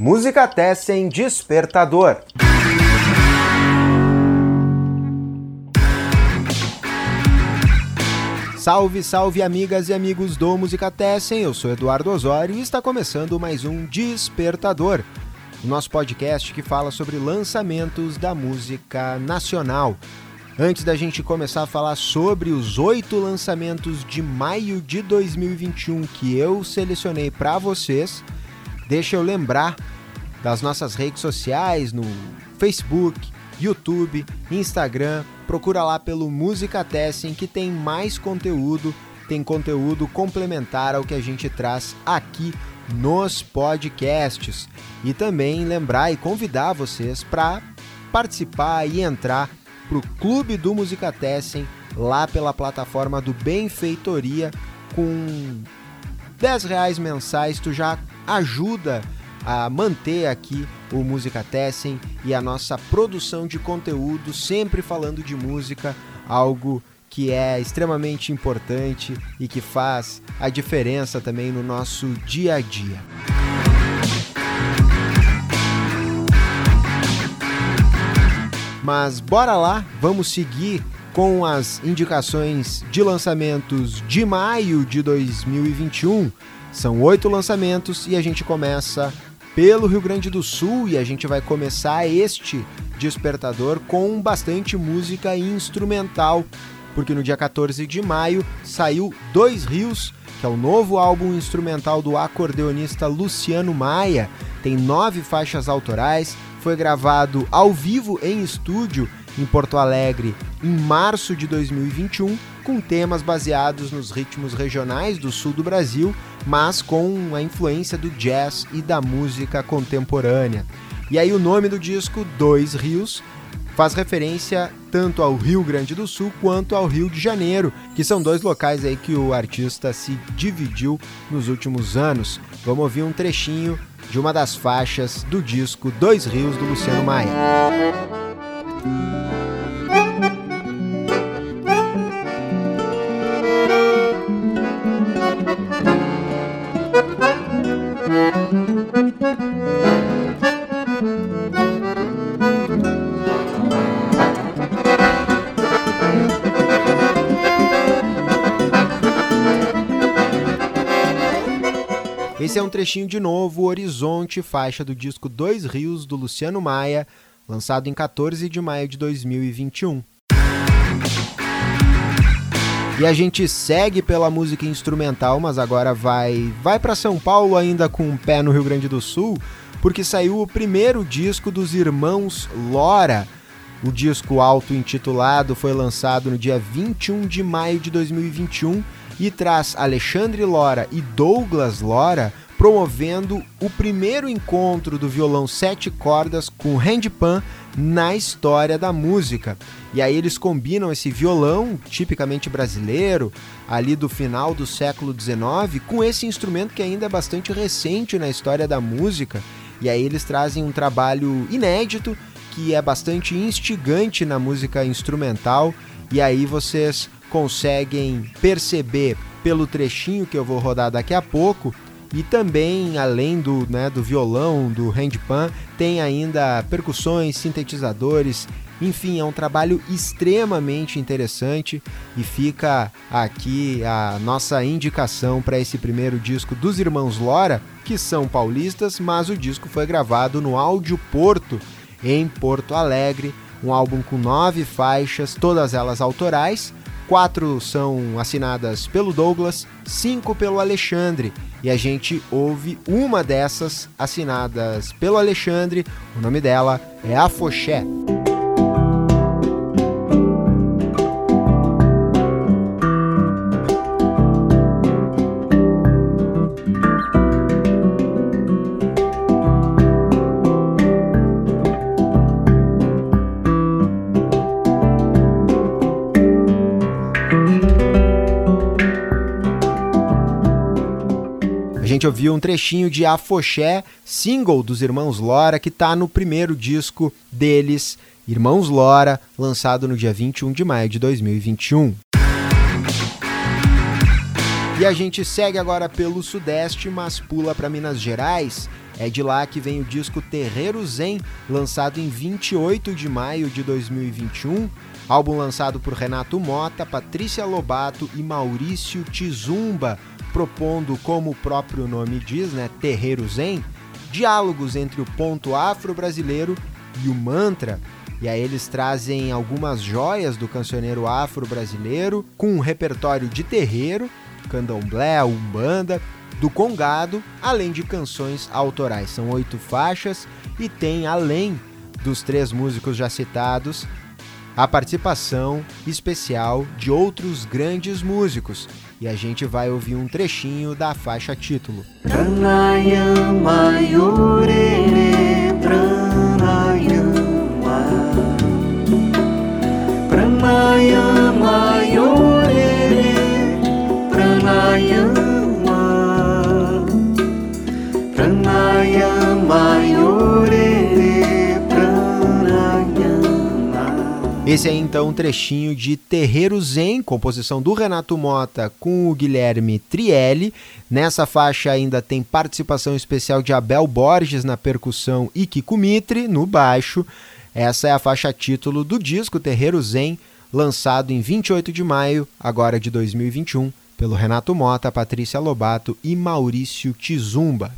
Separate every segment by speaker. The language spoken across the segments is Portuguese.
Speaker 1: Música Tessen Despertador. Salve, salve amigas e amigos do Música Tessen, eu sou Eduardo Osório e está começando mais um Despertador, o nosso podcast que fala sobre lançamentos da música nacional. Antes da gente começar a falar sobre os oito lançamentos de maio de 2021 que eu selecionei para vocês, deixa eu lembrar das nossas redes sociais no Facebook, YouTube, Instagram. Procura lá pelo Música Testing que tem mais conteúdo, tem conteúdo complementar ao que a gente traz aqui nos podcasts. E também lembrar e convidar vocês para participar e entrar para o Clube do Música Testing lá pela plataforma do Benfeitoria com 10 reais mensais tu já ajuda a manter aqui o Música Testing e a nossa produção de conteúdo, sempre falando de música, algo que é extremamente importante e que faz a diferença também no nosso dia a dia. Mas bora lá, vamos seguir com as indicações de lançamentos de maio de 2021. São oito lançamentos e a gente começa pelo Rio Grande do Sul e a gente vai começar este despertador com bastante música instrumental, porque no dia 14 de maio saiu Dois Rios, que é o novo álbum instrumental do acordeonista Luciano Maia. Tem nove faixas autorais, foi gravado ao vivo em estúdio em Porto Alegre em março de 2021, com temas baseados nos ritmos regionais do sul do Brasil, mas com a influência do jazz e da música contemporânea. E aí o nome do disco, Dois Rios, faz referência tanto ao Rio Grande do Sul quanto ao Rio de Janeiro, que são dois locais aí que o artista se dividiu nos últimos anos. Vamos ouvir um trechinho de uma das faixas do disco Dois Rios do Luciano Maia. Esse é um trechinho de novo, Horizonte, faixa do disco Dois Rios, do Luciano Maia, lançado em 14 de maio de 2021. E a gente segue pela música instrumental, mas agora vai vai para São Paulo ainda com um pé no Rio Grande do Sul, porque saiu o primeiro disco dos irmãos Lora. O disco auto-intitulado foi lançado no dia 21 de maio de 2021 e traz Alexandre Lora e Douglas Lora promovendo o primeiro encontro do violão sete cordas com handpan na história da música. E aí eles combinam esse violão tipicamente brasileiro, ali do final do século XIX, com esse instrumento que ainda é bastante recente na história da música. E aí eles trazem um trabalho inédito que é bastante instigante na música instrumental. E aí vocês conseguem perceber pelo trechinho que eu vou rodar daqui a pouco. E também, além do, né, do violão, do handpan, tem ainda percussões, sintetizadores, enfim, é um trabalho extremamente interessante. E fica aqui a nossa indicação para esse primeiro disco dos Irmãos Lora, que são paulistas, mas o disco foi gravado no Áudio Porto, em Porto Alegre, um álbum com nove faixas, todas elas autorais, Quatro são assinadas pelo Douglas, cinco pelo Alexandre. E a gente ouve uma dessas assinadas pelo Alexandre. O nome dela é Afoxé. Gente ouviu um trechinho de Afoxé, single dos Irmãos Lora, que está no primeiro disco deles, Irmãos Lora, lançado no dia 21 de maio de 2021. E a gente segue agora pelo Sudeste, mas pula para Minas Gerais. É de lá que vem o disco Terreiro Zen, lançado em 28 de maio de 2021. Álbum lançado por Renato Mota, Patrícia Lobato e Maurício Tizumba, propondo, como o próprio nome diz, né, Terreiro Zen, diálogos entre o ponto afro-brasileiro e o mantra. E aí eles trazem algumas joias do cancioneiro afro-brasileiro com um repertório de terreiro, candomblé, umbanda, do congado, além de canções autorais. São oito faixas e tem, além dos três músicos já citados, a participação especial de outros grandes músicos. E a gente vai ouvir um trechinho da faixa título. Pranayama Esse é então um trechinho de Terreiro Zen, composição do Renato Mota com o Guilherme Trielli. Nessa faixa ainda tem participação especial de Abel Borges na percussão e Kiko Mitre no baixo. Essa é a faixa título do disco Terreiro Zen, lançado em 28 de maio, agora de 2021, pelo Renato Mota, Patrícia Lobato e Maurício Tizumba.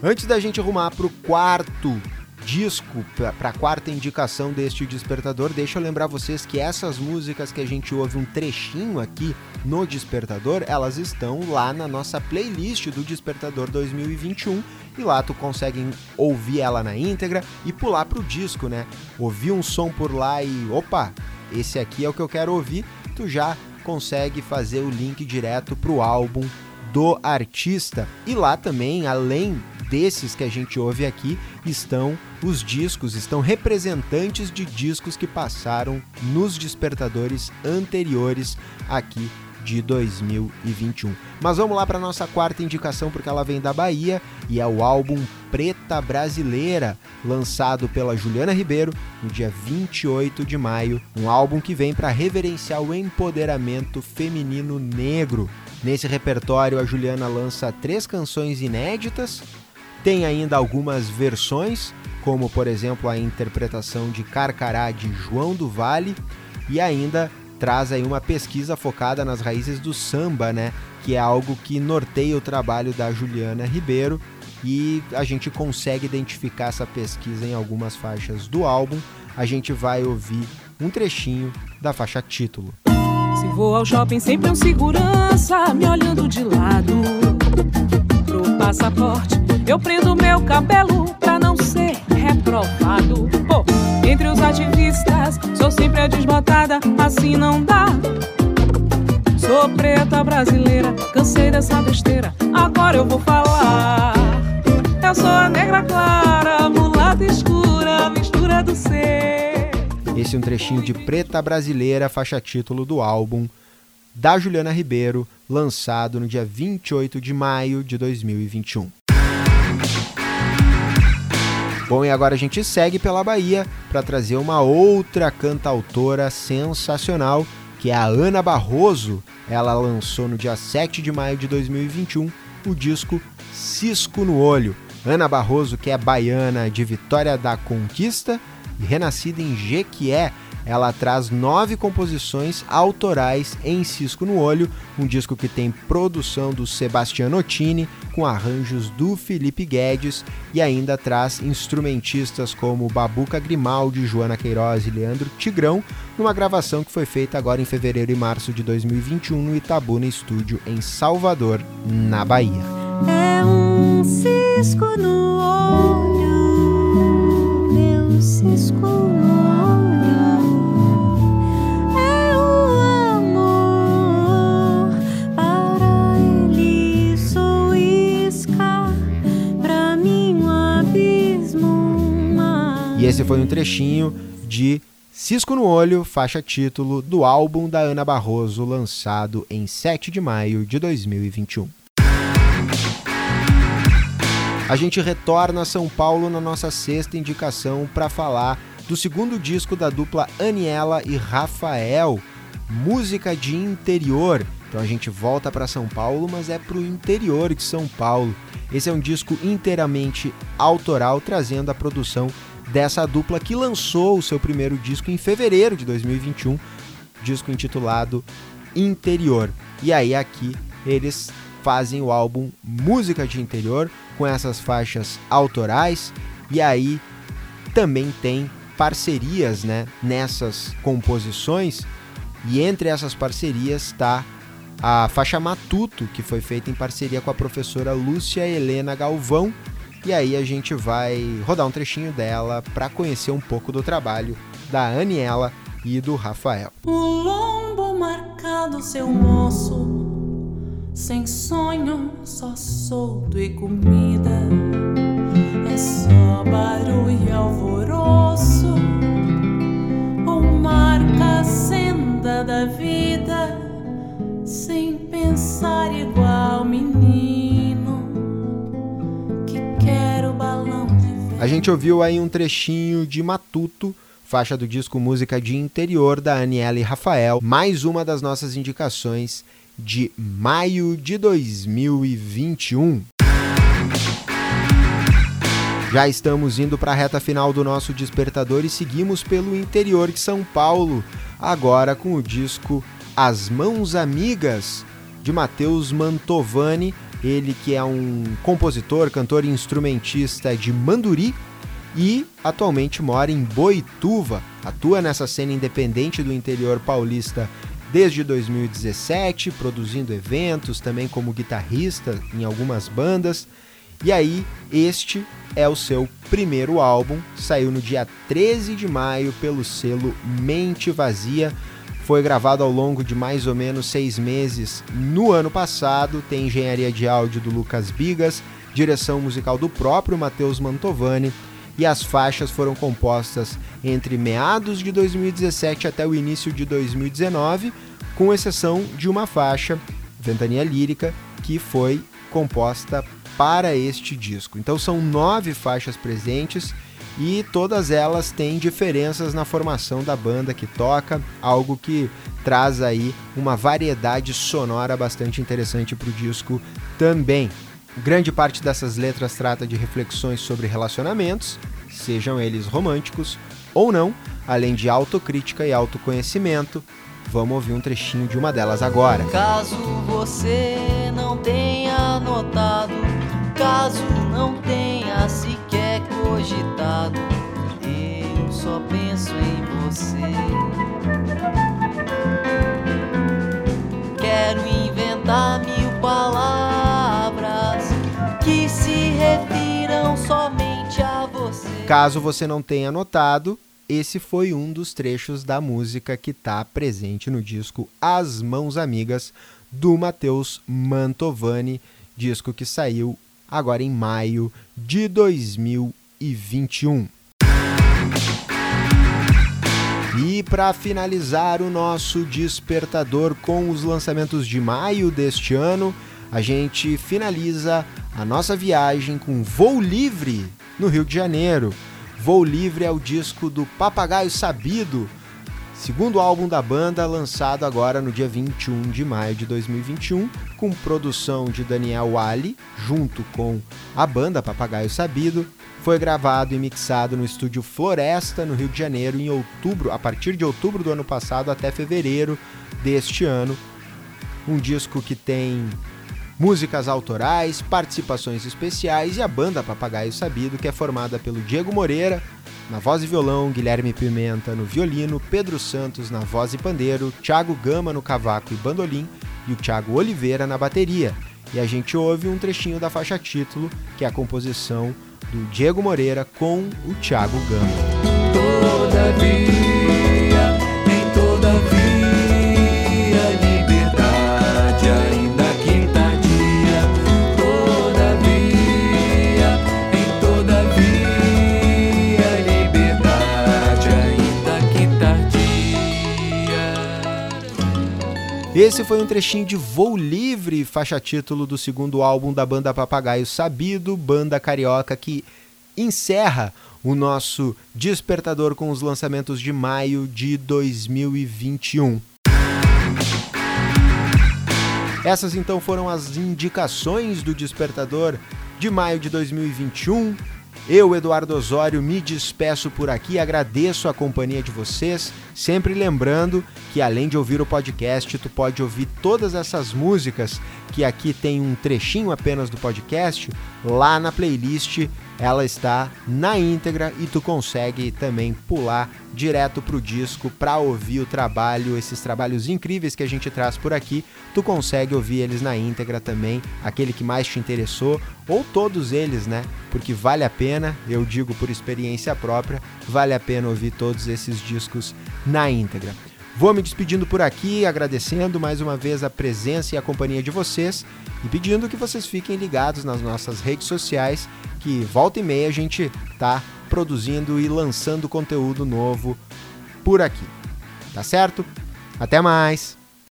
Speaker 1: Antes da gente arrumar para o quarto disco para a quarta indicação deste Despertador, deixa eu lembrar vocês que essas músicas que a gente ouve um trechinho aqui no Despertador, elas estão lá na nossa playlist do Despertador 2021 e lá tu consegue ouvir ela na íntegra e pular pro disco, né? Ouvir um som por lá e opa, esse aqui é o que eu quero ouvir, tu já consegue fazer o link direto pro álbum do artista. E lá também, além desses que a gente ouve aqui estão os discos, estão representantes de discos que passaram nos despertadores anteriores aqui de 2021. Mas vamos lá para nossa quarta indicação porque ela vem da Bahia e é o álbum Preta Brasileira, lançado pela Juliana Ribeiro no dia 28 de maio, um álbum que vem para reverenciar o empoderamento feminino negro. Nesse repertório, a Juliana lança três canções inéditas, tem ainda algumas versões, como por exemplo a interpretação de Carcará de João do Vale, e ainda traz aí uma pesquisa focada nas raízes do samba, né? Que é algo que norteia o trabalho da Juliana Ribeiro e a gente consegue identificar essa pesquisa em algumas faixas do álbum. A gente vai ouvir um trechinho da faixa título.
Speaker 2: Se vou ao shopping, sempre um segurança me olhando de lado pro passaporte eu prendo meu cabelo pra não ser reprovado. Oh, entre os ativistas, sou sempre a desbotada, assim não dá. Sou preta brasileira, cansei dessa besteira, agora eu vou falar. Eu sou a negra clara, mulata escura, mistura do ser.
Speaker 1: Esse é um trechinho de Preta Brasileira, faixa título do álbum da Juliana Ribeiro, lançado no dia 28 de maio de 2021. Bom, e agora a gente segue pela Bahia para trazer uma outra cantautora sensacional, que é a Ana Barroso. Ela lançou no dia 7 de maio de 2021 o disco Cisco no Olho. Ana Barroso, que é baiana de Vitória da Conquista e renascida em Jequié, ela traz nove composições autorais em Cisco no Olho, um disco que tem produção do Sebastiano Ottini, com arranjos do Felipe Guedes, e ainda traz instrumentistas como Babuca Grimaldi, Joana Queiroz e Leandro Tigrão, numa gravação que foi feita agora em fevereiro e março de 2021 no Itabuna Estúdio, em Salvador, na Bahia.
Speaker 3: É um cisco no olho, meu cisco
Speaker 1: esse foi um trechinho de Cisco no Olho, faixa título do álbum da Ana Barroso, lançado em 7 de maio de 2021. A gente retorna a São Paulo na nossa sexta indicação para falar do segundo disco da dupla Aniela e Rafael, Música de Interior. Então a gente volta para São Paulo, mas é para o interior de São Paulo. Esse é um disco inteiramente autoral, trazendo a produção dessa dupla que lançou o seu primeiro disco em fevereiro de 2021, disco intitulado Interior. E aí aqui eles fazem o álbum Música de Interior com essas faixas autorais e aí também tem parcerias, né, nessas composições. E entre essas parcerias está a faixa Matuto, que foi feita em parceria com a professora Lúcia Helena Galvão. E aí a gente vai rodar um trechinho dela para conhecer um pouco do trabalho da Aniela e do Rafael.
Speaker 4: O lombo marcado, seu moço, sem sonho, só solto e comida. É só barulho e alvoroço, ou marca a senda da vida,
Speaker 1: A gente ouviu aí um trechinho de Matuto, faixa do disco Música de Interior da Aniela e Rafael, mais uma das nossas indicações de maio de 2021. Já estamos indo para a reta final do nosso despertador e seguimos pelo interior de São Paulo, agora com o disco As Mãos Amigas de Matheus Mantovani, ele que é um compositor, cantor e instrumentista de Manduri e atualmente mora em Boituva. Atua nessa cena independente do interior paulista desde 2017, produzindo eventos, também como guitarrista em algumas bandas. E aí, este é o seu primeiro álbum, saiu no dia 13 de maio pelo selo Mente Vazia. Foi gravado ao longo de mais ou menos seis meses no ano passado. Tem engenharia de áudio do Lucas Bigas, direção musical do próprio Matheus Mantovani. E as faixas foram compostas entre meados de 2017 até o início de 2019, com exceção de uma faixa, Ventania Lírica, que foi composta para este disco. Então são nove faixas presentes e todas elas têm diferenças na formação da banda que toca, algo que traz aí uma variedade sonora bastante interessante para o disco também. Grande parte dessas letras trata de reflexões sobre relacionamentos, sejam eles românticos ou não, além de autocrítica e autoconhecimento. Vamos ouvir um trechinho de uma delas agora.
Speaker 5: Caso você não tenha notado, caso não tenha cogitado, eu só penso em você. Quero inventar mil palavras que se refiram somente a você.
Speaker 1: Caso você não tenha notado, esse foi um dos trechos da música que está presente no disco As Mãos Amigas do Matheus Mantovani, disco que saiu agora em maio de 2021. E para finalizar o nosso despertador com os lançamentos de maio deste ano, a gente finaliza a nossa viagem com Voo Livre no Rio de Janeiro. Voo Livre é o disco do Papagaio Sabido, segundo álbum da banda, lançado agora no dia 21 de maio de 2021, com produção de Daniel Wally, junto com a banda Papagaio Sabido. Foi gravado e mixado no estúdio Floresta, no Rio de Janeiro, em outubro, a partir de outubro do ano passado até fevereiro deste ano. Um disco que tem músicas autorais, participações especiais e a banda Papagaio Sabido, que é formada pelo Diego Moreira na voz e violão, Guilherme Pimenta no violino, Pedro Santos na voz e pandeiro, Thiago Gama no cavaco e bandolim e o Thiago Oliveira na bateria. E a gente ouve um trechinho da faixa título, que é a composição do Diego Moreira com o Thiago Gama. Esse foi um trechinho de Voo Livre, faixa título do segundo álbum da banda Papagaio Sabido, banda carioca que encerra o nosso despertador com os lançamentos de maio de 2021. Essas então foram as indicações do despertador de maio de 2021. Eu, Eduardo Osório, me despeço por aqui, agradeço a companhia de vocês, sempre lembrando que além de ouvir o podcast, tu pode ouvir todas essas músicas que aqui tem um trechinho apenas do podcast, lá na playlist ela está na íntegra e tu consegue também pular direto pro disco para ouvir o trabalho, esses trabalhos incríveis que a gente traz por aqui, tu consegue ouvir eles na íntegra também, aquele que mais te interessou ou todos eles, né? Porque vale a pena, eu digo por experiência própria, vale a pena ouvir todos esses discos na íntegra. Vou me despedindo por aqui, agradecendo mais uma vez a presença e a companhia de vocês e pedindo que vocês fiquem ligados nas nossas redes sociais, que volta e meia a gente tá produzindo e lançando conteúdo novo por aqui. Tá certo? Até mais!